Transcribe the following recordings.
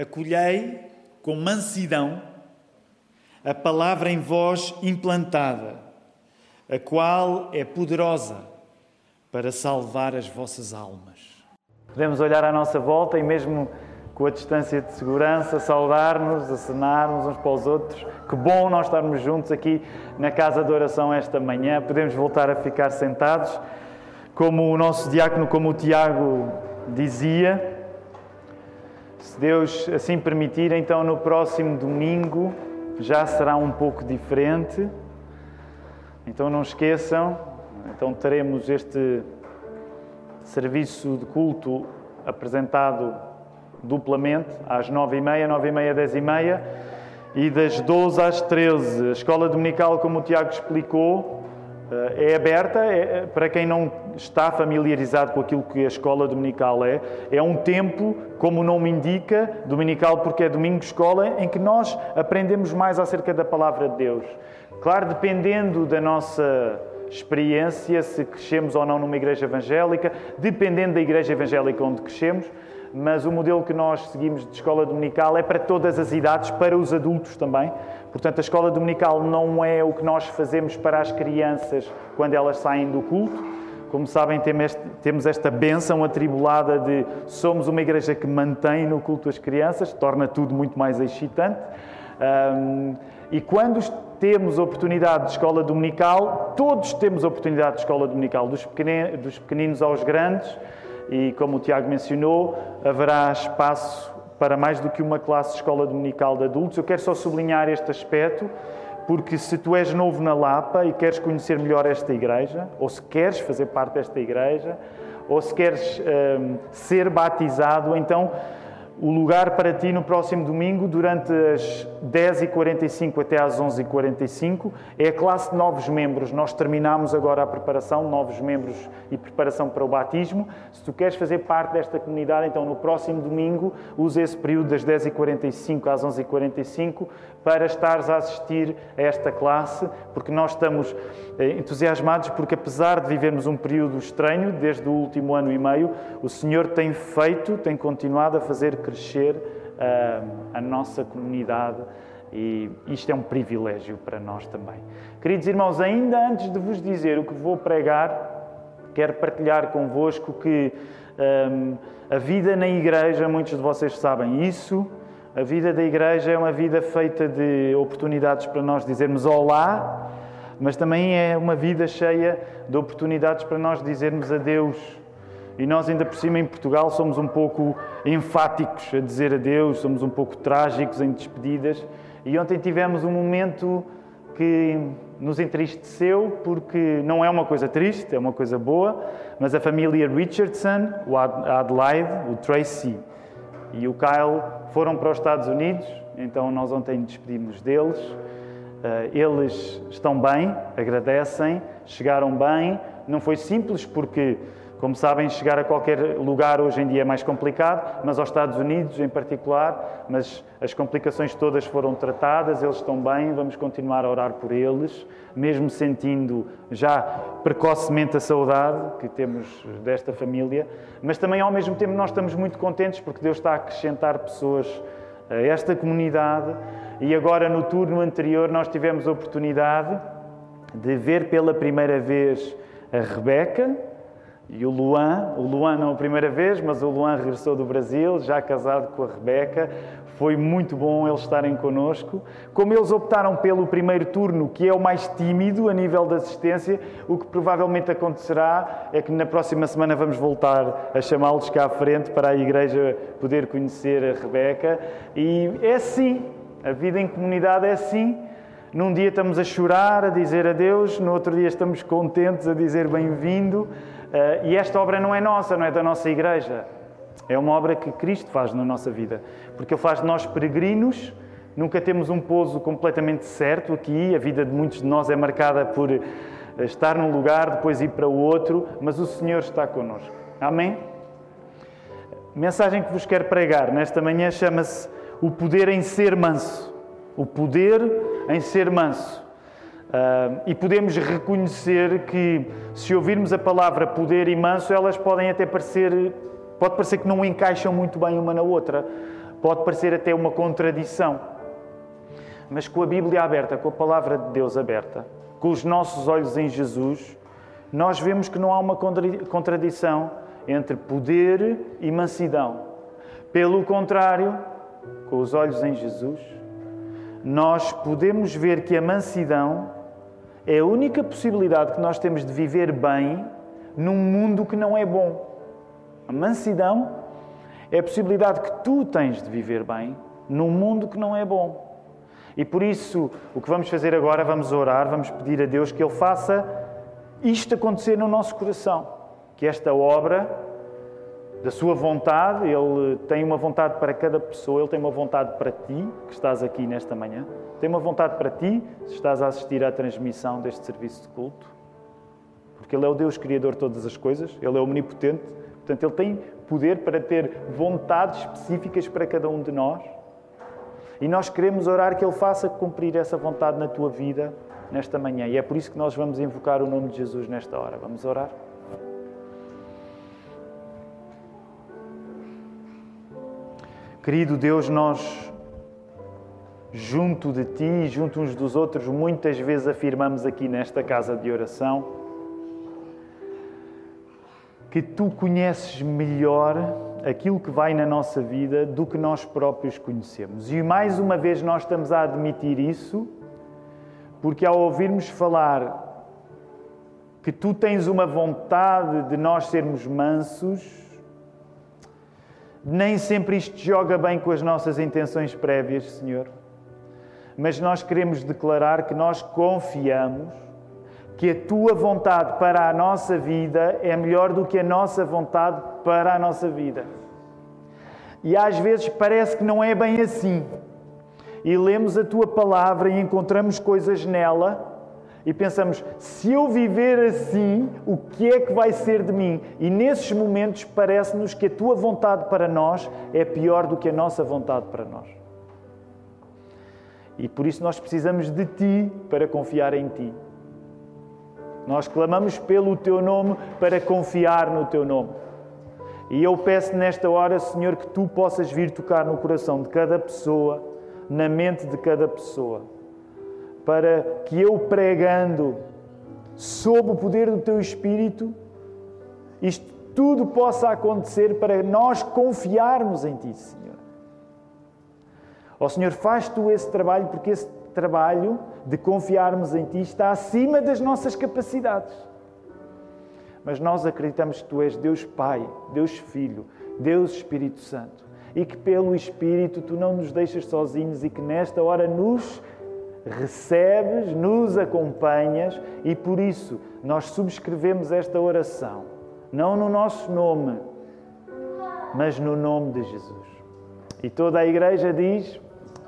Acolhei com mansidão a palavra em vós implantada, a qual é poderosa para salvar as vossas almas. Podemos olhar à nossa volta e, mesmo com a distância de segurança, saudar-nos, acenarmos uns para os outros. Que bom nós estarmos juntos aqui na casa de oração esta manhã. Podemos voltar a ficar sentados. Como o nosso diácono, como o Tiago dizia, se Deus assim permitir, então no próximo domingo já será um pouco diferente. Então não esqueçam, então teremos este serviço de culto apresentado duplamente, às nove e meia, nove e meia, dez e meia, e das 12 às 13. A escola dominical, como o Tiago explicou, é aberta é, para quem não está familiarizado com aquilo que a escola dominical é. É um tempo, como o nome indica, dominical porque é domingo escola, em que nós aprendemos mais acerca da palavra de Deus. Claro, dependendo da nossa experiência, se crescemos ou não numa igreja evangélica, dependendo da igreja evangélica onde crescemos, mas o modelo que nós seguimos de escola dominical é para todas as idades, para os adultos também. Portanto, a escola dominical não é o que nós fazemos para as crianças quando elas saem do culto. Como sabem, temos esta benção atribulada de somos uma igreja que mantém no culto as crianças, torna tudo muito mais excitante. E quando temos oportunidade de escola dominical, todos temos oportunidade de escola dominical, dos pequeninos aos grandes, e como o Tiago mencionou, haverá espaço para mais do que uma classe de escola dominical de adultos. Eu quero só sublinhar este aspecto, porque se tu és novo na Lapa e queres conhecer melhor esta igreja, ou se queres fazer parte desta igreja, ou se queres um, ser batizado, então o lugar para ti no próximo domingo, durante as 10h45 até às 11h45, é a classe de novos membros. Nós terminamos agora a preparação, novos membros e preparação para o batismo. Se tu queres fazer parte desta comunidade, então no próximo domingo, use esse período das 10h45 às 11h45 para estares a assistir a esta classe, porque nós estamos eh, entusiasmados, porque apesar de vivermos um período estranho, desde o último ano e meio, o Senhor tem feito, tem continuado a fazer crescer uh, a nossa comunidade e isto é um privilégio para nós também. Queridos irmãos, ainda antes de vos dizer o que vou pregar, quero partilhar convosco que um, a vida na igreja, muitos de vocês sabem isso, a vida da igreja é uma vida feita de oportunidades para nós dizermos olá, mas também é uma vida cheia de oportunidades para nós dizermos adeus. E nós, ainda por cima, em Portugal, somos um pouco enfáticos a dizer adeus, somos um pouco trágicos em despedidas. E ontem tivemos um momento que nos entristeceu, porque não é uma coisa triste, é uma coisa boa, mas a família Richardson, o Adelaide, o Tracy e o Kyle foram para os Estados Unidos, então nós ontem despedimos deles. Eh, eles estão bem, agradecem, chegaram bem. Não foi simples porque, como sabem, chegar a qualquer lugar hoje em dia é mais complicado, mas aos Estados Unidos em particular, mas as complicações todas foram tratadas, eles estão bem, vamos continuar a orar por eles, mesmo sentindo já precocemente a saudade que temos desta família, mas também ao mesmo tempo nós estamos muito contentes porque Deus está a acrescentar pessoas a esta comunidade. E agora no turno anterior nós tivemos a oportunidade de ver pela primeira vez a Rebeca e o Luan. O Luan não a primeira vez, mas o Luan regressou do Brasil, já casado com a Rebeca. Foi muito bom eles estarem connosco. Como eles optaram pelo primeiro turno, que é o mais tímido a nível de assistência, o que provavelmente acontecerá é que na próxima semana vamos voltar a chamá-los cá à frente para a igreja poder conhecer a Rebeca. E é assim, a vida em comunidade é assim. Num dia estamos a chorar, a dizer adeus, no outro dia estamos contentes a dizer bem-vindo. Uh, e esta obra não é nossa, não é da nossa igreja. É uma obra que Cristo faz na nossa vida, porque Ele faz de nós peregrinos, nunca temos um pouso completamente certo aqui, a vida de muitos de nós é marcada por eh, estar num lugar, depois ir para o outro, mas o Senhor está connosco. Amém? A mensagem que vos quero pregar nesta manhã chama-se O Poder em Ser Manso. O Poder em Ser Manso. Uh, e podemos reconhecer que, se ouvirmos a palavra poder e manso, elas podem até parecer Pode parecer que não encaixam muito bem uma na outra, pode parecer até uma contradição. Mas com a Bíblia aberta, com a palavra de Deus aberta, com os nossos olhos em Jesus, nós vemos que não há uma contradição entre poder e mansidão. Pelo contrário, com os olhos em Jesus, nós podemos ver que a mansidão é a única possibilidade que nós temos de viver bem num mundo que não é bom. A mansidão é a possibilidade que tu tens de viver bem num mundo que não é bom. E por isso, o que vamos fazer agora, vamos orar, vamos pedir a Deus que Ele faça isto acontecer no nosso coração. Que esta obra, da Sua vontade, Ele tem uma vontade para cada pessoa, Ele tem uma vontade para ti, que estás aqui nesta manhã, tem uma vontade para ti, se estás a assistir à transmissão deste serviço de culto, porque Ele é o Deus Criador de todas as coisas, Ele é omnipotente, portanto, Ele tem poder para ter vontades específicas para cada um de nós. E nós queremos orar que Ele faça cumprir essa vontade na tua vida nesta manhã. E é por isso que nós vamos invocar o nome de Jesus nesta hora. Vamos orar? Querido Deus, nós, junto de Ti, junto uns dos outros, muitas vezes afirmamos aqui nesta casa de oração que Tu conheces melhor aquilo que vai na nossa vida do que nós próprios conhecemos. E mais uma vez nós estamos a admitir isso, porque ao ouvirmos falar que tu tens uma vontade de nós sermos mansos, nem sempre isto joga bem com as nossas intenções prévias, Senhor. Mas nós queremos declarar que nós confiamos que a tua vontade para a nossa vida é melhor do que a nossa vontade para a nossa vida. E às vezes parece que não é bem assim. E lemos a tua palavra e encontramos coisas nela e pensamos: se eu viver assim, o que é que vai ser de mim? E nesses momentos parece-nos que a tua vontade para nós é pior do que a nossa vontade para nós. E por isso nós precisamos de ti para confiar em ti. Nós clamamos pelo teu nome para confiar no teu nome. E eu peço nesta hora, Senhor, que tu possas vir tocar no coração de cada pessoa, na mente de cada pessoa, para que eu pregando, sob o poder do teu Espírito, isto tudo possa acontecer para nós confiarmos em ti, Senhor. Ó oh, Senhor, faz tu esse trabalho, porque esse trabalho de confiarmos em Ti está acima das nossas capacidades. Mas nós acreditamos que Tu és Deus Pai, Deus Filho, Deus Espírito Santo e que pelo Espírito Tu não nos deixas sozinhos e que nesta hora nos recebes, nos acompanhas e por isso nós subscrevemos esta oração, não no nosso nome, mas no nome de Jesus. E toda a igreja diz: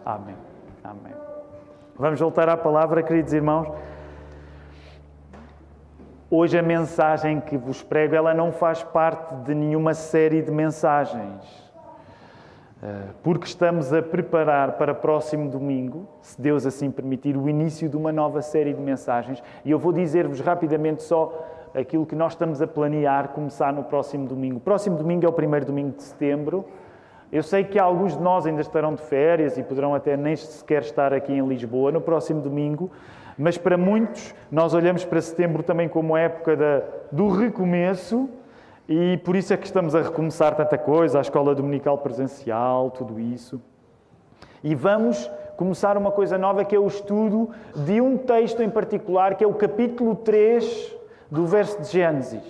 Amém. Amém. Vamos voltar à palavra, queridos irmãos. Hoje a mensagem que vos prego, ela não faz parte de nenhuma série de mensagens. Eh, porque estamos a preparar para próximo domingo, se Deus assim permitir, o início de uma nova série de mensagens. E eu vou dizer-vos rapidamente só aquilo que nós estamos a planear começar no próximo domingo. O próximo domingo é o primeiro domingo de setembro. Eu sei que alguns de nós ainda estarão de férias e poderão até nem sequer estar aqui em Lisboa no próximo domingo, mas para muitos nós olhamos para setembro também como época da, do recomeço e por isso é que estamos a recomeçar tanta coisa, a escola dominical presencial, tudo isso. E vamos começar uma coisa nova que é o estudo de um texto em particular, que é o capítulo 3 do verso de Gênesis.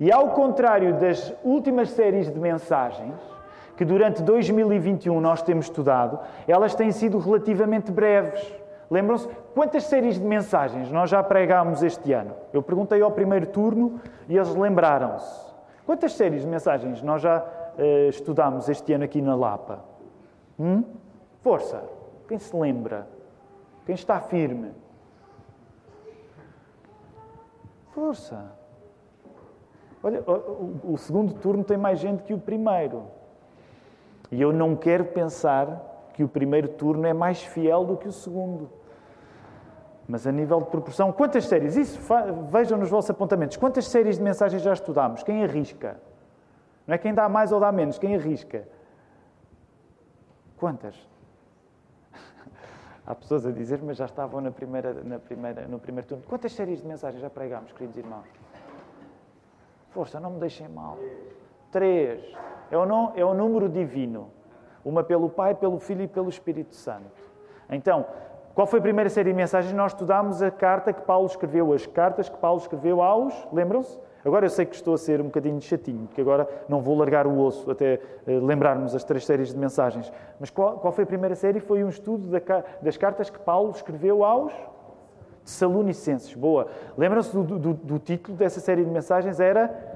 E ao contrário das últimas séries de mensagens, que durante 2021 nós temos estudado, elas têm sido relativamente breves. Lembram-se quantas séries de mensagens nós já pregámos este ano? Eu perguntei ao primeiro turno e eles lembraram-se. Quantas séries de mensagens nós já uh, estudámos este ano aqui na Lapa? Hum? Força! Quem se lembra? Quem está firme? Força! Olha, o, o segundo turno tem mais gente que o primeiro. E eu não quero pensar que o primeiro turno é mais fiel do que o segundo. Mas a nível de proporção, quantas séries? Isso, vejam nos vossos apontamentos. Quantas séries de mensagens já estudámos? Quem arrisca? Não é quem dá mais ou dá menos, quem arrisca? Quantas? Há pessoas a dizer, mas já estavam na primeira, na primeira, no primeiro turno. Quantas séries de mensagens já pregámos, queridos irmãos? Força, não me deixem mal. Três. É o, é o número divino. Uma pelo Pai, pelo Filho e pelo Espírito Santo. Então, qual foi a primeira série de mensagens? Nós estudámos a carta que Paulo escreveu, as cartas que Paulo escreveu aos. Lembram-se? Agora eu sei que estou a ser um bocadinho chatinho, porque agora não vou largar o osso até uh, lembrarmos as três séries de mensagens. Mas qual, qual foi a primeira série? Foi um estudo da, das cartas que Paulo escreveu aos Salonicenses. Boa. Lembram-se do, do, do título dessa série de mensagens? Era.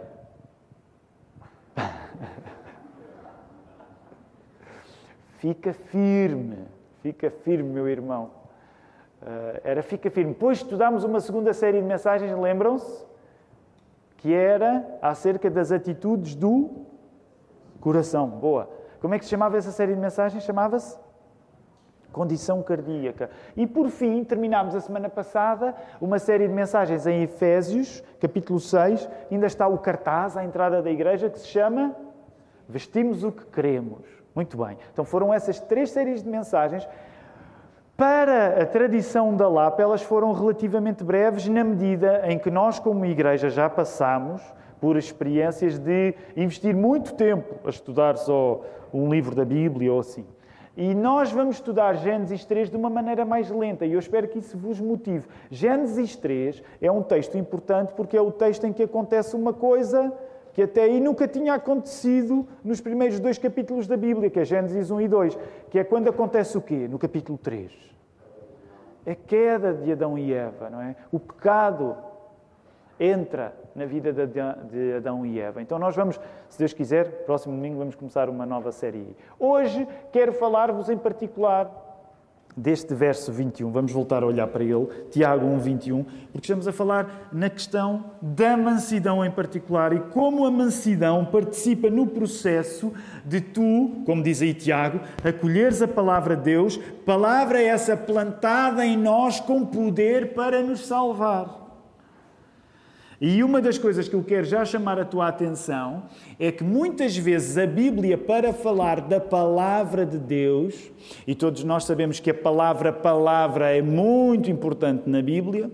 fica firme, fica firme, meu irmão. Uh, era fica firme. Depois estudámos uma segunda série de mensagens, lembram-se? que era acerca das atitudes do coração. Boa. Como é que se chamava essa série de mensagens? Chamava-se Condição Cardíaca. E por fim, terminámos a semana passada uma série de mensagens em Efésios, capítulo 6. Ainda está o cartaz à entrada da igreja que se chama Vestimos o que Queremos. Muito bem. Então foram essas três séries de mensagens para a tradição da Lapa, elas foram relativamente breves na medida em que nós, como igreja, já passamos por experiências de investir muito tempo a estudar só um livro da Bíblia ou assim. E nós vamos estudar Gênesis 3 de uma maneira mais lenta e eu espero que isso vos motive. Gênesis 3 é um texto importante porque é o texto em que acontece uma coisa que até aí nunca tinha acontecido nos primeiros dois capítulos da Bíblia, que é Gênesis 1 e 2, que é quando acontece o quê? No capítulo 3. A queda de Adão e Eva, não é? O pecado entra na vida de Adão e Eva. Então nós vamos, se Deus quiser, próximo domingo vamos começar uma nova série. Hoje quero falar-vos em particular deste verso 21. Vamos voltar a olhar para ele, Tiago 1, 21, porque estamos a falar na questão da mansidão em particular e como a mansidão participa no processo de tu, como diz aí Tiago, acolheres a palavra de Deus, palavra essa plantada em nós com poder para nos salvar. E uma das coisas que eu quero já chamar a tua atenção é que muitas vezes a Bíblia, para falar da palavra de Deus, e todos nós sabemos que a palavra palavra é muito importante na Bíblia,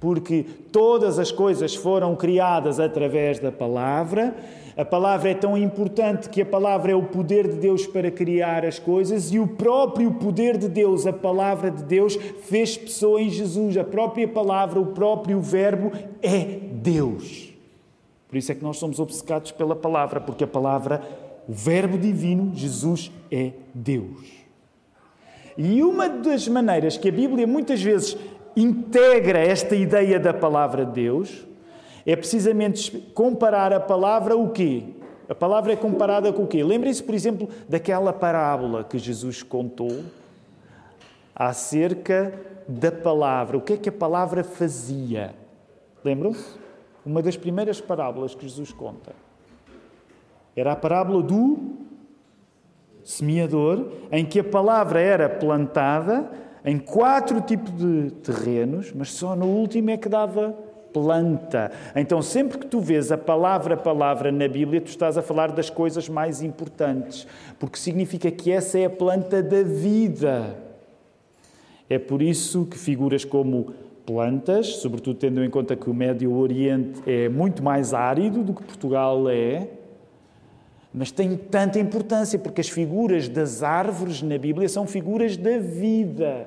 porque todas as coisas foram criadas através da palavra, a palavra é tão importante que a palavra é o poder de Deus para criar as coisas e o próprio poder de Deus, a palavra de Deus, fez pessoa em Jesus. A própria palavra, o próprio Verbo é Deus. Por isso é que nós somos obcecados pela palavra, porque a palavra, o Verbo divino, Jesus é Deus. E uma das maneiras que a Bíblia muitas vezes integra esta ideia da palavra de Deus é precisamente comparar a palavra o quê? A palavra é comparada com o quê? Lembrem-se, por exemplo, daquela parábola que Jesus contou acerca da palavra. O que é que a palavra fazia? Lembram-se? Uma das primeiras parábolas que Jesus conta. Era a parábola do semeador, em que a palavra era plantada em quatro tipos de terrenos, mas só no último é que dava planta. Então, sempre que tu vês a palavra palavra na Bíblia, tu estás a falar das coisas mais importantes, porque significa que essa é a planta da vida. É por isso que figuras como plantas, sobretudo tendo em conta que o Médio Oriente é muito mais árido do que Portugal é, mas tem tanta importância porque as figuras das árvores na Bíblia são figuras da vida.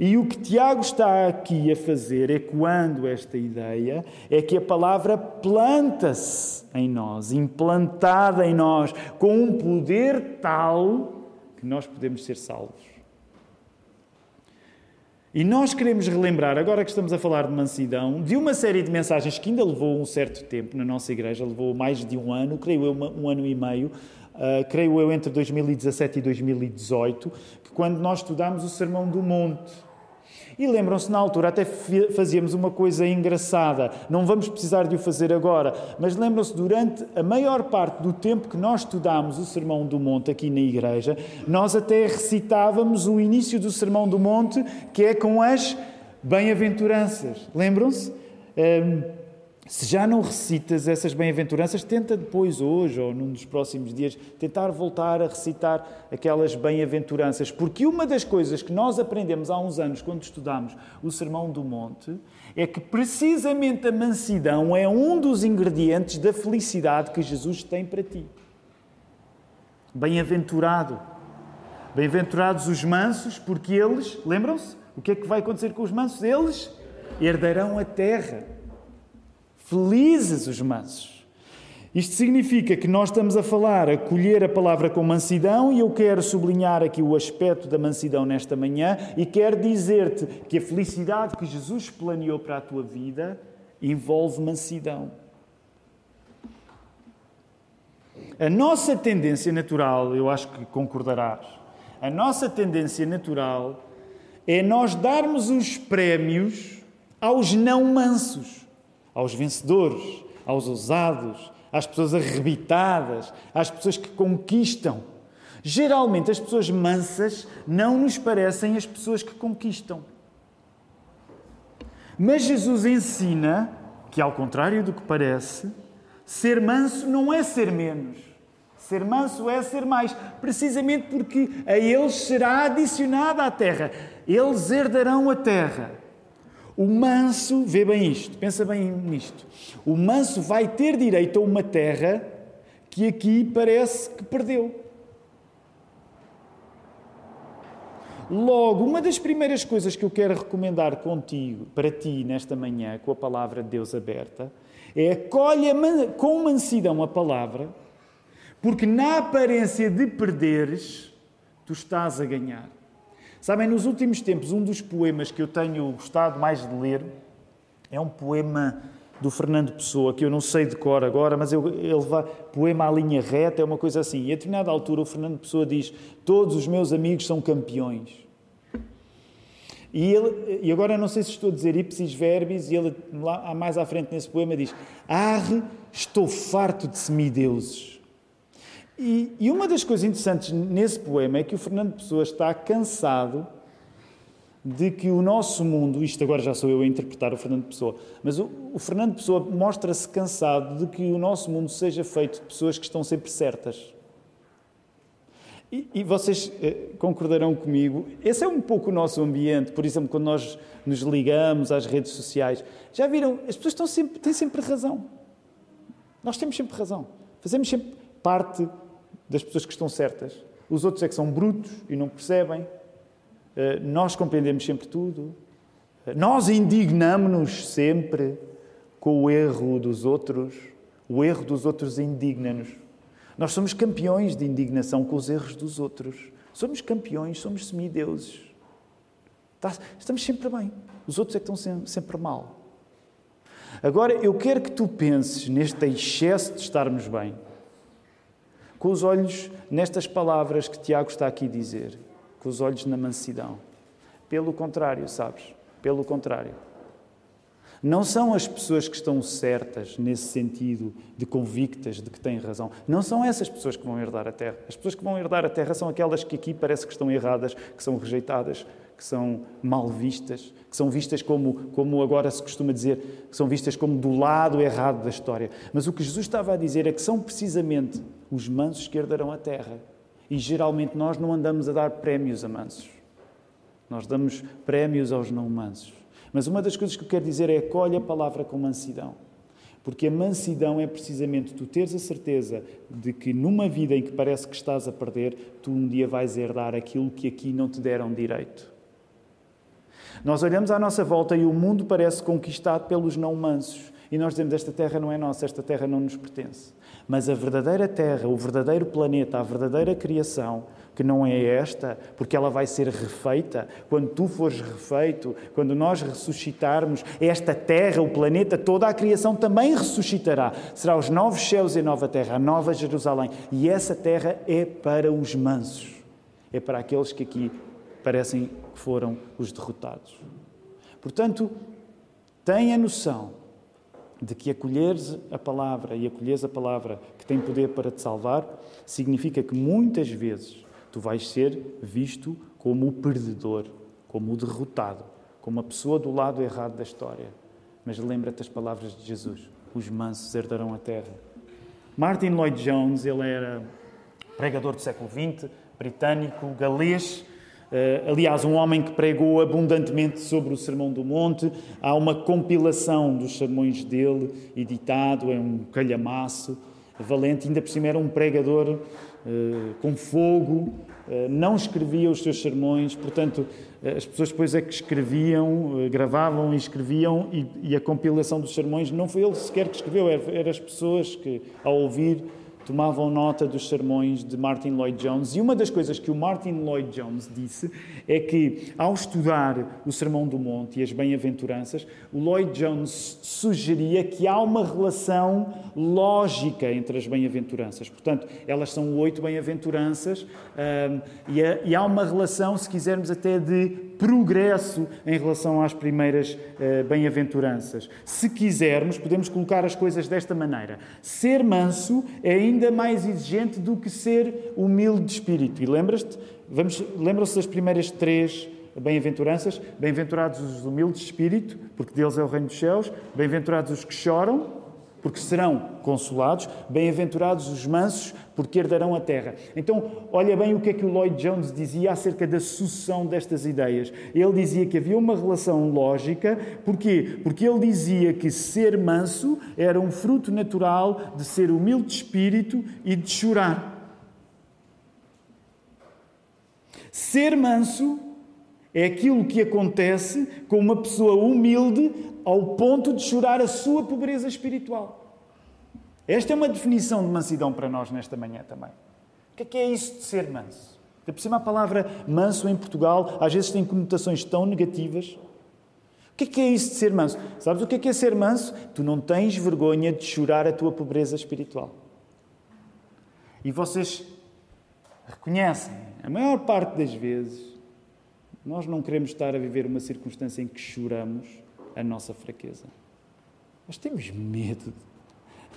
E o que Tiago está aqui a fazer, ecoando esta ideia, é que a palavra planta-se em nós, implantada em nós, com um poder tal que nós podemos ser salvos. E nós queremos relembrar, agora que estamos a falar de mansidão, de uma série de mensagens que ainda levou um certo tempo na nossa igreja, levou mais de um ano, creio eu, um ano e meio, uh, creio eu, entre 2017 e 2018, que quando nós estudámos o Sermão do Monte. E lembram-se, na altura até fazíamos uma coisa engraçada, não vamos precisar de o fazer agora, mas lembram-se, durante a maior parte do tempo que nós estudámos o Sermão do Monte aqui na igreja, nós até recitávamos o início do Sermão do Monte, que é com as bem-aventuranças. Lembram-se? Um, Se já não recitas essas bem-aventuranças, tenta depois, hoje ou num dos próximos dias, tentar voltar a recitar aquelas bem-aventuranças. Porque uma das coisas que nós aprendemos há uns anos, quando estudamos o Sermão do Monte, é que precisamente a mansidão é um dos ingredientes da felicidade que Jesus tem para ti. Bem-aventurado. Bem-aventurados os mansos, porque eles, lembram-se? O que é que vai acontecer com os mansos? Eles herdarão a terra. Felizes os mansos. Isto significa que nós estamos a falar, a colher a palavra com mansidão, e eu quero sublinhar aqui o aspecto da mansidão nesta manhã, e quero dizer-te que a felicidade que Jesus planeou para a tua vida envolve mansidão. A nossa tendência natural, eu acho que concordarás, a nossa tendência natural é nós darmos os prémios aos não mansos aos vencedores, aos ousados, às pessoas arrebitadas, às pessoas que conquistam. Geralmente, as pessoas mansas não nos parecem as pessoas que conquistam. Mas Jesus ensina que, ao contrário do que parece, ser manso não é ser menos. Ser manso é ser mais, precisamente porque a eles será adicionada a terra. Eles herdarão a terra. O manso, vê bem isto, pensa bem nisto. O manso vai ter direito a uma terra que aqui parece que perdeu. Logo, uma das primeiras coisas que eu quero recomendar contigo, para ti, nesta manhã, com a palavra de Deus aberta, é acolhe com mansidão a palavra, porque na aparência de perderes, tu estás a ganhar. Sabem, nos últimos tempos, um dos poemas que eu tenho gostado mais de ler é um poema do Fernando Pessoa, que eu não sei de cor agora, mas eu, ele vai, poema à linha reta, é uma coisa assim. E a determinada altura o Fernando Pessoa diz: Todos os meus amigos são campeões. E, ele, e agora não sei se estou a dizer ipsis verbis, e ele lá mais à frente nesse poema diz: Arre, estou farto de semideuses. E, e uma das coisas interessantes nesse poema é que o Fernando Pessoa está cansado de que o nosso mundo, isto agora já sou eu a interpretar o Fernando Pessoa, mas o, o Fernando Pessoa mostra-se cansado de que o nosso mundo seja feito de pessoas que estão sempre certas. E, e vocês eh, concordarão comigo, esse é um pouco o nosso ambiente, por exemplo, quando nós nos ligamos às redes sociais, já viram, as pessoas estão sempre, têm sempre razão. Nós temos sempre razão. Fazemos sempre parte das pessoas que estão certas. Os outros é que são brutos e não percebem. Eh, nós compreendemos sempre tudo. Eh, nós indignamos-nos sempre com o erro dos outros. O erro dos outros indigna-nos. Nós somos campeões de indignação com os erros dos outros. Somos campeões, somos semideuses. Tá, estamos sempre bem. Os outros é que estão sempre mal. Agora, eu quero que tu penses neste excesso de estarmos bem com os olhos nestas palavras que Tiago está aqui a dizer, com os olhos na mansidão. Pelo contrário, sabes? Pelo contrário. Não são as pessoas que estão certas nesse sentido de convictas de que têm razão. Não são essas pessoas que vão herdar a terra. As pessoas que vão herdar a terra são aquelas que aqui parece que estão erradas, que são rejeitadas, que são mal vistas, que são vistas como, como agora se costuma dizer, que são vistas como do lado errado da história. Mas o que Jesus estava a dizer é que são precisamente os mansos que herdarão a terra. E geralmente nós não andamos a dar prémios a mansos. Nós damos prémios aos não mansos. Mas uma das coisas que eu quero dizer é acolhe a palavra com mansidão. Porque a mansidão é precisamente tu teres a certeza de que numa vida em que parece que estás a perder, tu um dia vais herdar aquilo que aqui não te deram direito. Nós olhamos à nossa volta e o mundo parece conquistado pelos não mansos. E nós dizemos: esta terra não é nossa, esta terra não nos pertence. Mas a verdadeira terra, o verdadeiro planeta, a verdadeira criação, que não é esta, porque ela vai ser refeita, quando tu fores refeito, quando nós ressuscitarmos, esta terra, o planeta, toda a criação também ressuscitará. Será os novos céus e a nova terra, a nova Jerusalém. E essa terra é para os mansos, é para aqueles que aqui parecem que foram os derrotados. Portanto, tenha noção de que acolheres a palavra e acolheres a palavra que tem poder para te salvar, significa que muitas vezes tu vais ser visto como o perdedor, como o derrotado, como a pessoa do lado errado da história. Mas lembra-te as palavras de Jesus: os mansos herdarão a terra. Martin Lloyd Jones, ele era pregador do século XX, britânico, galês, aliás, um homem que pregou abundantemente sobre o Sermão do Monte. Há uma compilação dos sermões dele, editado, é um calhamaço valente. Ainda por cima era um pregador uh, com fogo, uh, não escrevia os seus sermões, portanto, as pessoas depois é que escreviam, gravavam e escreviam, e, e, a compilação dos sermões não foi ele sequer que escreveu, eram era as pessoas que, ao ouvir, tomavam nota dos sermões de Martin Lloyd Jones. E uma das coisas que o Martin Lloyd Jones disse é que, ao estudar o Sermão do Monte e as Bem-aventuranças, o Lloyd Jones sugeria que há uma relação lógica entre as Bem-aventuranças. Portanto, elas são oito Bem-aventuranças um, e, há uma relação, se quisermos, até de progresso em relação às primeiras uh, bem-aventuranças. Se quisermos, podemos colocar as coisas desta maneira: ser manso é ainda mais exigente do que ser humilde de espírito. E lembras-te? Lembram-se das primeiras três bem-aventuranças? Bem-aventurados os humildes de espírito, porque deles é o reino dos céus. Bem-aventurados os que choram, porque serão consolados. Bem-aventurados os mansos, porque herdarão a terra. Então, olha bem o que é que o Lloyd Jones dizia acerca da sucessão destas ideias. Ele dizia que havia uma relação lógica. Porquê? Porque ele dizia que ser manso era um fruto natural de ser humilde de espírito e de chorar. Ser manso é aquilo que acontece com uma pessoa humilde ao ponto de chorar a sua pobreza espiritual. Esta é uma definição de mansidão para nós nesta manhã também. O que é, que é isso de ser manso? De por cima, a palavra manso em Portugal às vezes tem conotações tão negativas. O que é, que é isso de ser manso? Sabes o que é, que é ser manso? Tu não tens vergonha de chorar a tua pobreza espiritual. E vocês reconhecem, a maior parte das vezes, nós não queremos estar a viver uma circunstância em que choramos a nossa fraqueza. Nós temos medo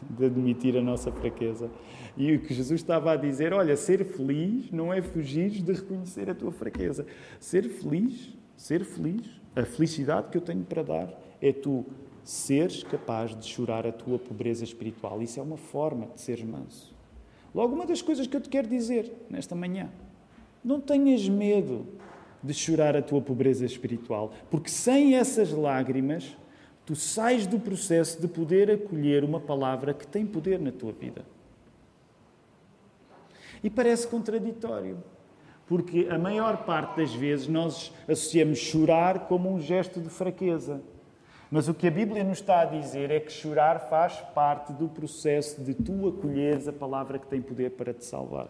de admitir a nossa fraqueza. E o que Jesus estava a dizer, olha, ser feliz não é fugir de reconhecer a tua fraqueza. Ser feliz, ser feliz, a felicidade que eu tenho para dar é tu seres capaz de chorar a tua pobreza espiritual. Isso é uma forma de seres manso. Logo, uma das coisas que eu te quero dizer nesta manhã, não tenhas medo de chorar a tua pobreza espiritual, porque sem essas lágrimas tu sais do processo de poder acolher uma palavra que tem poder na tua vida. E parece contraditório, porque a maior parte das vezes nós associamos chorar como um gesto de fraqueza. Mas o que a Bíblia nos está a dizer é que chorar faz parte do processo de tu acolheres a palavra que tem poder para te salvar.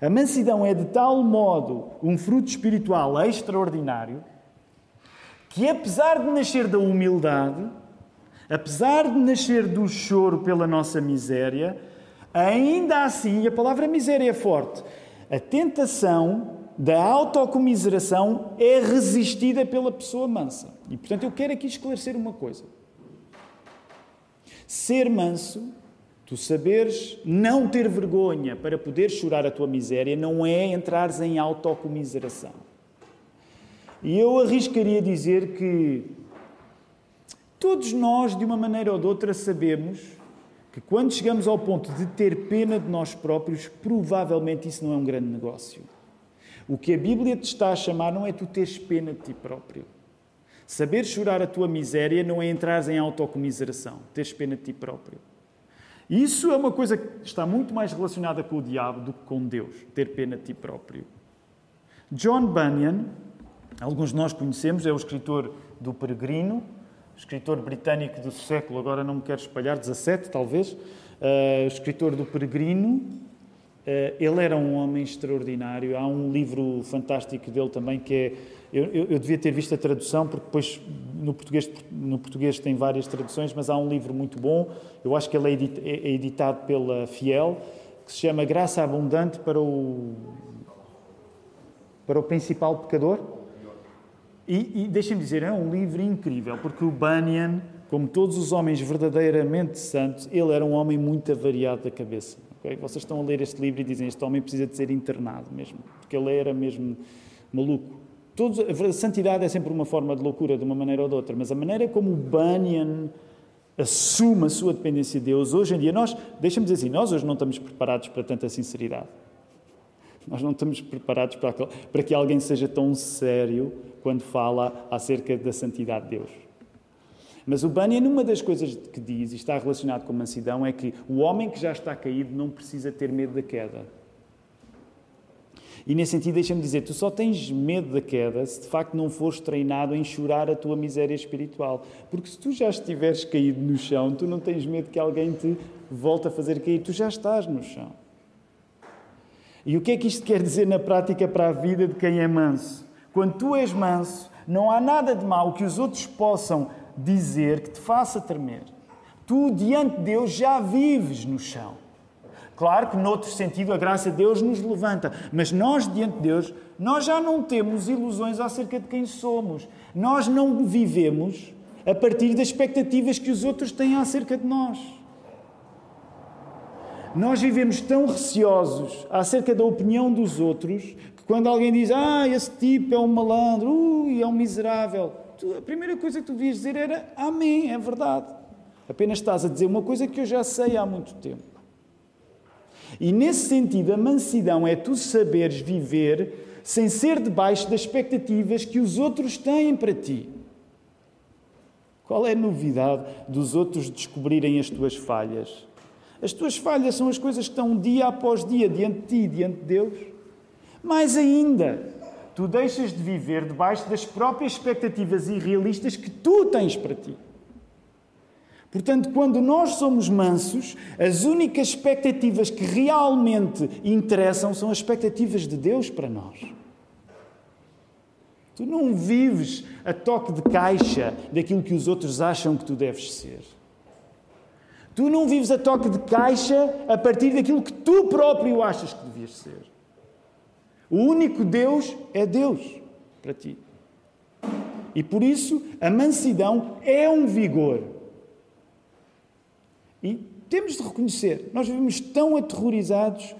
A mansidão é de tal modo um fruto espiritual extraordinário que, apesar de nascer da humildade, apesar de nascer do choro pela nossa miséria, ainda assim, a palavra miséria é forte, a tentação da autocomiseração é resistida pela pessoa mansa. E portanto, eu quero aqui esclarecer uma coisa. Ser manso Tu saberes não ter vergonha para poder chorar a tua miséria não é entrares em autocomiseração. E eu arriscaria dizer que todos nós, de uma maneira ou de outra, sabemos que quando chegamos ao ponto de ter pena de nós próprios, provavelmente isso não é um grande negócio. O que a Bíblia te está a chamar não é tu teres pena de ti próprio. Saber chorar a tua miséria não é entrares em autocomiseração, teres pena de ti próprio. Isso é uma coisa que está muito mais relacionada com o diabo do que com Deus, ter pena de ti próprio. John Bunyan, alguns de nós conhecemos, é o escritor do Peregrino, escritor britânico do século, agora não me quero espalhar, 17 talvez, uh, escritor do Peregrino. Uh, ele era um homem extraordinário. Há um livro fantástico dele também que é eu, eu, eu, devia ter visto a tradução, porque depois no português, no português tem várias traduções, mas há um livro muito bom, eu acho que ele é, é editado pela Fiel, que se chama Graça Abundante para o, para o Principal Pecador. E, e deixem-me dizer, é um livro incrível, porque o Bunyan, como todos os homens verdadeiramente santos, ele era um homem muito avariado da cabeça. Okay? Vocês estão a ler este livro e dizem, este homem precisa de ser internado mesmo, porque ele era mesmo maluco. Todos, a santidade é sempre uma forma de loucura, de uma maneira ou de outra, mas a maneira como o Bunyan assume a sua dependência de Deus, hoje em dia, nós, deixa-me dizer assim, nós hoje não estamos preparados para tanta sinceridade. Nós não estamos preparados para, para que alguém seja tão sério quando fala acerca da santidade de Deus. Mas o Bunyan, uma das coisas que diz, e está relacionado com a mansidão, é que o homem que já está caído não precisa ter medo da queda. E nesse sentido, deixa-me dizer, tu só tens medo da queda se de facto não fores treinado em chorar a tua miséria espiritual. Porque se tu já estiveres caído no chão, tu não tens medo que alguém te volte a fazer cair, tu já estás no chão. E o que é que isto quer dizer na prática para a vida de quem é manso? Quando tu és manso, não há nada de mal que os outros possam dizer que te faça tremer. Tu, diante de Deus, já vives no chão. Claro que, noutro sentido, a graça de Deus nos levanta, mas nós, diante de Deus, nós já não temos ilusões acerca de quem somos. Nós não vivemos a partir das expectativas que os outros têm acerca de nós. Nós vivemos tão receosos acerca da opinião dos outros que quando alguém diz, ah, esse tipo é um malandro, ui, é um miserável, a primeira coisa que tu devias dizer era Amém, é verdade. Apenas estás a dizer uma coisa que eu já sei há muito tempo. E nesse sentido, a mansidão é tu saberes viver sem ser debaixo das expectativas que os outros têm para ti. Qual é a novidade dos outros descobrirem as tuas falhas? As tuas falhas são as coisas que estão dia após dia diante de ti, diante de Deus. Mais ainda, Tu deixas de viver debaixo das próprias expectativas irrealistas que tu tens para ti. Portanto, quando nós somos mansos, as únicas expectativas que realmente interessam são as expectativas de Deus para nós. Tu não vives a toque de caixa daquilo que os outros acham que tu deves ser. Tu não vives a toque de caixa a partir daquilo que tu próprio achas que devias ser. O único Deus é Deus para ti. E por isso a mansidão é um vigor. E temos de reconhecer, nós vivemos tão aterrorizados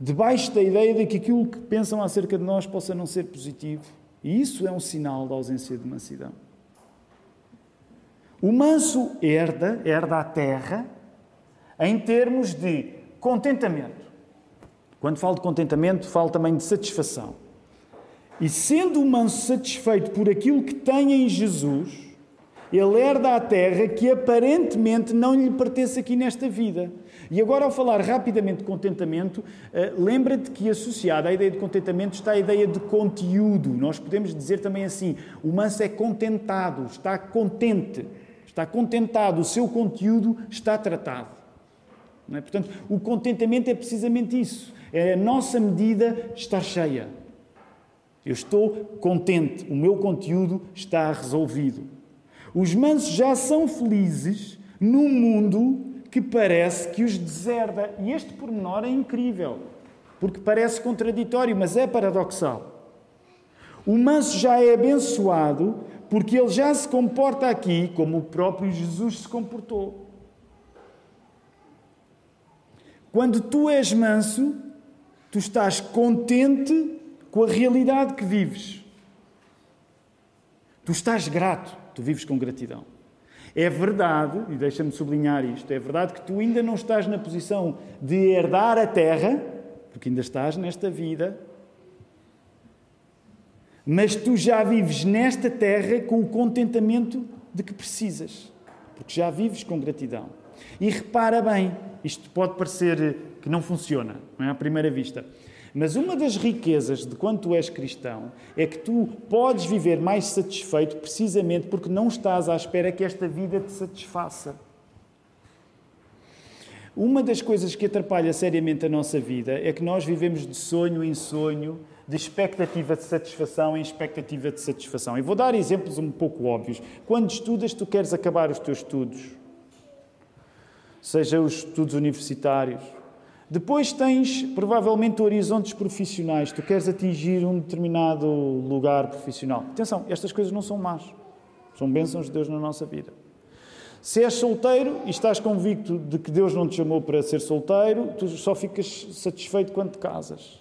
debaixo da ideia de que aquilo que pensam acerca de nós possa não ser positivo. E isso é um sinal da ausência de mansidão. O manso herda, herda a terra, em termos de contentamento. Quando falo de contentamento, falo também de satisfação. E sendo o manso satisfeito por aquilo que tem em Jesus, ele herda a terra que aparentemente não lhe pertence aqui nesta vida. E agora, ao falar rapidamente de contentamento, eh, lembra-te que associada à ideia de contentamento está a ideia de conteúdo. Nós podemos dizer também assim: o manso é contentado, está contente, está contentado, o seu conteúdo está tratado. É? Portanto, o contentamento é precisamente isso. É a nossa medida estar cheia. Eu estou contente, o meu conteúdo está resolvido. Os mansos já são felizes num mundo que parece que os deserda. E este pormenor é incrível, porque parece contraditório, mas é paradoxal. O manso já é abençoado porque ele já se comporta aqui como o próprio Jesus se comportou. Quando tu és manso, tu estás contente com a realidade que vives. Tu estás grato, tu vives com gratidão. É verdade, e deixa-me sublinhar isto, é verdade que tu ainda não estás na posição de herdar a terra, porque ainda estás nesta vida, mas tu já vives nesta terra com o contentamento de que precisas, porque já vives com gratidão. E repara bem, isto pode parecer que não funciona, não é à primeira vista. Mas uma das riquezas de quando tu és cristão é que tu podes viver mais satisfeito precisamente porque não estás à espera que esta vida te satisfaça. Uma das coisas que atrapalha seriamente a nossa vida é que nós vivemos de sonho em sonho, de expectativa de satisfação em expectativa de satisfação. E vou dar exemplos um pouco óbvios. Quando estudas, tu queres acabar os teus estudos, seja os estudos universitários, depois tens provavelmente horizontes profissionais, tu queres atingir um determinado lugar profissional. Atenção, estas coisas não são más, são bênçãos de Deus na nossa vida. Se és solteiro e estás convicto de que Deus não te chamou para ser solteiro, tu só ficas satisfeito quando te casas.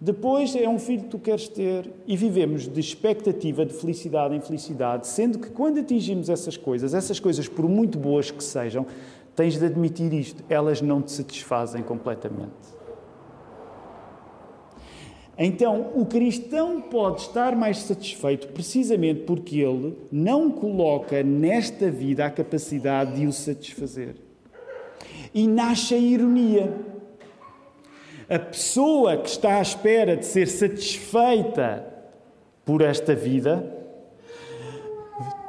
Depois é um filho que tu queres ter e vivemos de expectativa de felicidade em felicidade, sendo que quando atingimos essas coisas, essas coisas, por muito boas que sejam, tens de admitir isto, elas não te satisfazem completamente. Então, o cristão pode estar mais satisfeito precisamente porque ele não coloca nesta vida a capacidade de o satisfazer. E nasce a ironia. A pessoa que está à espera de ser satisfeita por esta vida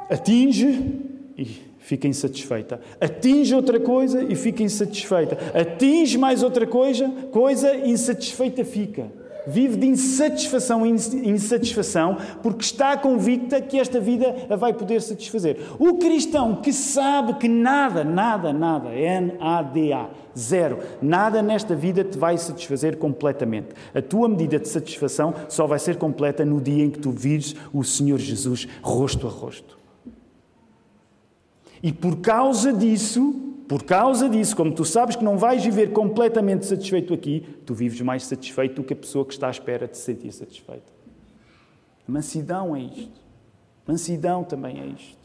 atinge e fica insatisfeita. Atinge outra coisa e fica insatisfeita. Atinge mais outra coisa, coisa insatisfeita fica vive de insatisfação em insatisfação porque está convicta que esta vida a vai poder satisfazer. O cristão que sabe que nada, nada, nada, N-A-D-A, zero, nada nesta vida te vai satisfazer completamente. A tua medida de satisfação só vai ser completa no dia em que tu vires o Senhor Jesus rosto a rosto. E por causa disso, por causa disso, como tu sabes que não vais viver completamente satisfeito aqui, tu vives mais satisfeito do que a pessoa que está à espera de se sentir satisfeita. Mansidão é isto. Mansidão também é isto.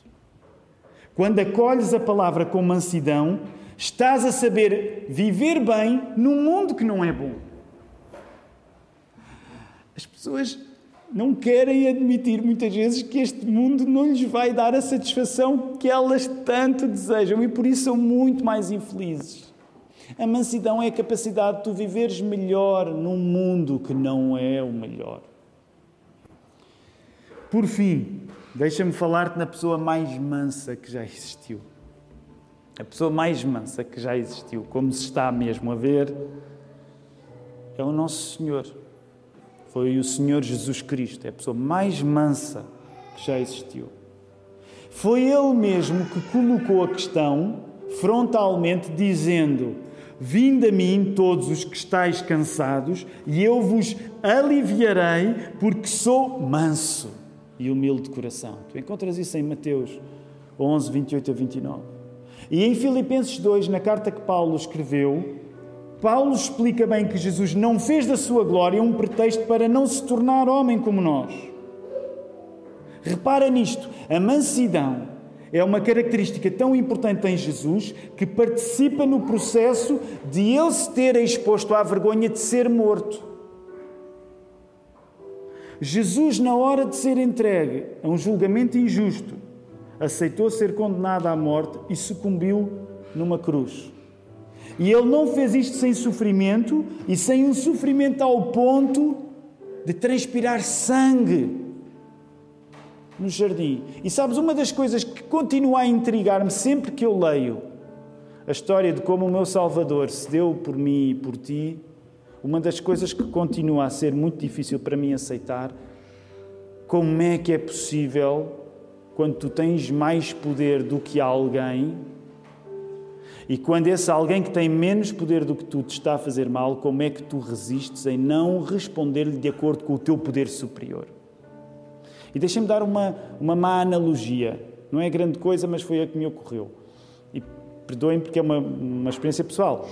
Quando acolhes a palavra com mansidão, estás a saber viver bem num mundo que não é bom. As pessoas não querem admitir muitas vezes que este mundo não lhes vai dar a satisfação que elas tanto desejam e por isso são muito mais infelizes. A mansidão é a capacidade de tu viveres melhor num mundo que não é o melhor. Por fim, deixa-me falar-te na pessoa mais mansa que já existiu. A pessoa mais mansa que já existiu, como se está mesmo a ver, é o nosso Senhor foi o Senhor Jesus Cristo, é a pessoa mais mansa que já existiu. Foi Ele mesmo que colocou a questão frontalmente, dizendo: Vinde a mim todos os que estáis cansados, e eu vos aliviarei, porque sou manso e humilde de coração. Tu encontras isso em Mateus 11, 28 a 29. E em Filipenses 2, na carta que Paulo escreveu, Paulo explica bem que Jesus não fez da sua glória um pretexto para não se tornar homem como nós. Repara nisto: a mansidão é uma característica tão importante em Jesus que participa no processo de ele se ter exposto à vergonha de ser morto. Jesus, na hora de ser entregue a um julgamento injusto, aceitou ser condenado à morte e sucumbiu numa cruz. E ele não fez isto sem sofrimento e sem um sofrimento ao ponto de transpirar sangue no jardim. E sabes, uma das coisas que continua a intrigar-me sempre que eu leio a história de como o meu Salvador se deu por mim e por ti, uma das coisas que continua a ser muito difícil para mim aceitar, como é que é possível, quando tu tens mais poder do que alguém, e quando esse alguém que tem menos poder do que tu te está a fazer mal, como é que tu resistes em não responder-lhe de acordo com o teu poder superior? E deixem-me dar uma, uma má analogia. Não é grande coisa, mas foi a que me ocorreu. E perdoem porque é uma, uma experiência pessoal.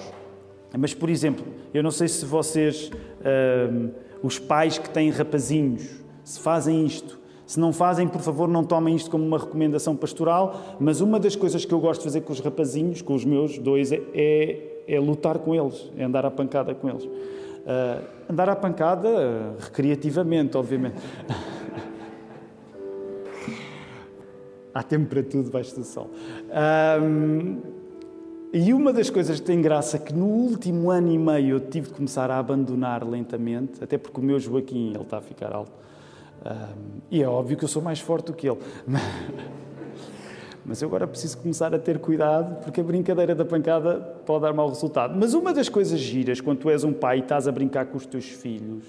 Mas, por exemplo, eu não sei se vocês, uh, os pais que têm rapazinhos, se fazem isto. Se não fazem, por favor, não tomem isto como uma recomendação pastoral, mas uma das coisas que eu gosto de fazer com os rapazinhos, com os meus dois, é, é, é lutar com eles, é andar à pancada com eles. Uh, andar à pancada uh, recreativamente, obviamente. Há tempo para tudo debaixo do sol. Um, e uma das coisas que tem graça é que no último ano e meio eu tive de começar a abandonar lentamente, até porque o meu Joaquim ele está a ficar alto e é óbvio que eu sou mais forte do que ele. Mas eu agora preciso começar a ter cuidado, porque a brincadeira da pancada pode dar mau resultado. Mas uma das coisas giras, quando tu és um pai e estás a brincar com os teus filhos,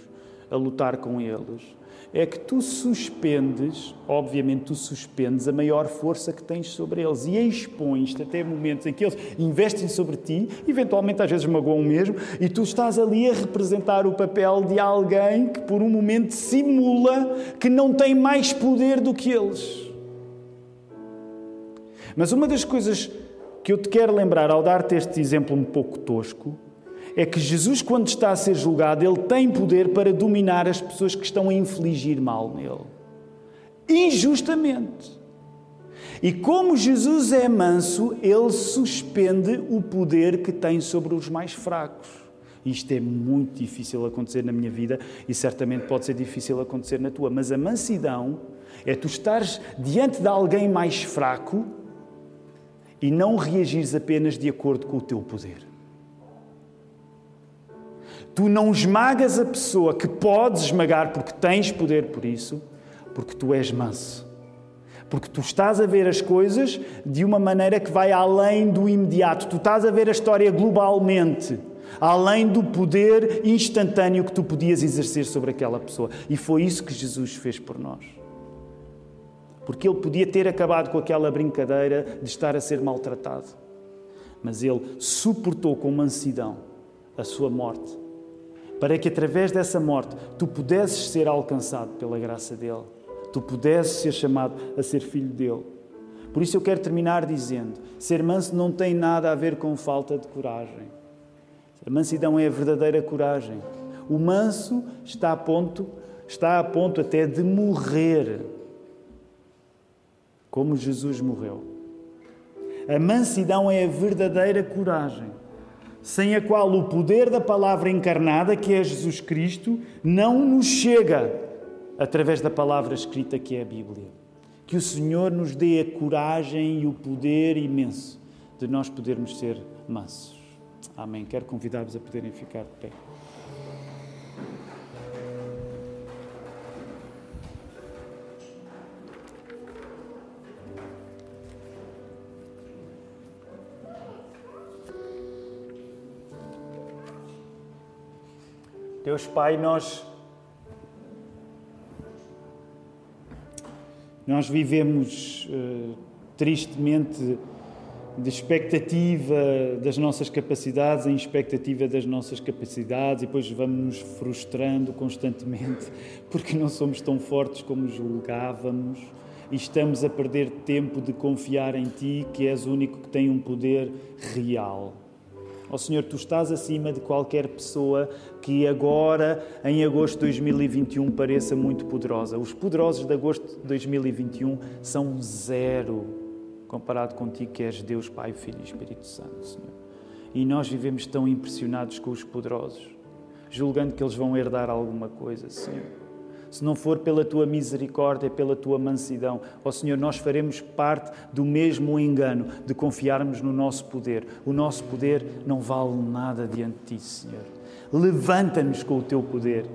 a lutar com eles, é que tu suspendes, obviamente tu suspendes a maior força que tens sobre eles e expões-te até momentos em que eles investem sobre ti, eventualmente às vezes magoam mesmo, e tu estás ali a representar o papel de alguém que por um momento simula que não tem mais poder do que eles. Mas uma das coisas que eu te quero lembrar ao dar-te este exemplo um pouco tosco é que Jesus, quando está a ser julgado, ele tem poder para dominar as pessoas que estão a infligir mal nele. Injustamente. E como Jesus é manso, ele suspende o poder que tem sobre os mais fracos. Isto é muito difícil acontecer na minha vida e certamente pode ser difícil acontecer na tua. Mas a mansidão é tu estares diante de alguém mais fraco e não reagires apenas de acordo com o teu poder. Tu não esmagas a pessoa que podes esmagar porque tens poder por isso, porque tu és manso. Porque tu estás a ver as coisas de uma maneira que vai além do imediato. Tu estás a ver a história globalmente, além do poder instantâneo que tu podias exercer sobre aquela pessoa. E foi isso que Jesus fez por nós. Porque ele podia ter acabado com aquela brincadeira de estar a ser maltratado. Mas ele suportou com mansidão a sua morte, para que através dessa morte tu pudesses ser alcançado pela graça dele, tu pudesses ser chamado a ser filho dele. Por isso eu quero terminar dizendo: ser manso não tem nada a ver com falta de coragem. A mansidão é a verdadeira coragem. O manso está a ponto, está a ponto até de morrer como Jesus morreu. A mansidão é a verdadeira coragem, sem a qual o poder da palavra encarnada, que é Jesus Cristo, não nos chega através da palavra escrita que é a Bíblia. Que o Senhor nos dê a coragem e o poder imenso de nós podermos ser mansos. Amém. Quero convidar-vos a poderem ficar de pé. Deus Pai, nós nós vivemos uh, tristemente de expectativa das nossas capacidades em expectativa das nossas capacidades e depois vamos nos frustrando constantemente porque não somos tão fortes como julgávamos e estamos a perder tempo de confiar em Ti, que és o único que tem um poder real. Ó oh, Senhor, tu estás acima de qualquer pessoa que agora, em agosto de 2021, pareça muito poderosa. Os poderosos de agosto de 2021 são zero comparado contigo, que és Deus, Pai, Filho e Espírito Santo, Senhor. E nós vivemos tão impressionados com os poderosos, julgando que eles vão herdar alguma coisa, Senhor se não for pela tua misericórdia, pela tua mansidão. Ó oh, Senhor, nós faremos parte do mesmo engano de confiarmos no nosso poder. O nosso poder não vale nada diante de ti, Senhor. Levanta-nos com o teu poder.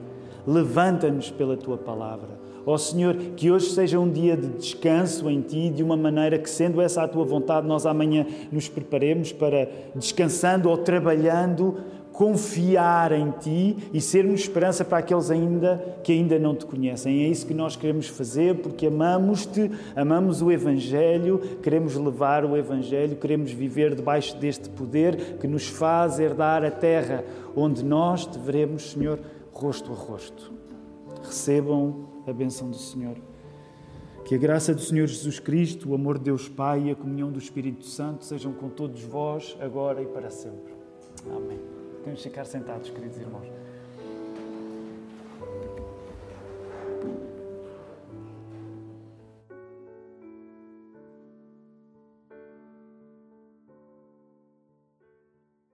Levanta-nos pela tua palavra. Ó oh, Senhor, que hoje seja um dia de descanso em Ti, de uma maneira que, sendo essa a Tua vontade, nós amanhã nos preparemos para, descansando ou trabalhando, confiar em Ti e sermos esperança para aqueles ainda que ainda não Te conhecem. É isso que nós queremos fazer porque amamos-Te, amamos o Evangelho, queremos levar o Evangelho, queremos viver debaixo deste poder que nos faz herdar a terra onde nós te veremos, Senhor, rosto a rosto. Recebam a bênção do Senhor. Que a graça do Senhor Jesus Cristo, o amor de Deus Pai e a comunhão do Espírito Santo sejam com todos vós, agora e para sempre. Amém. Podemos ficar sentados, queridos irmãos.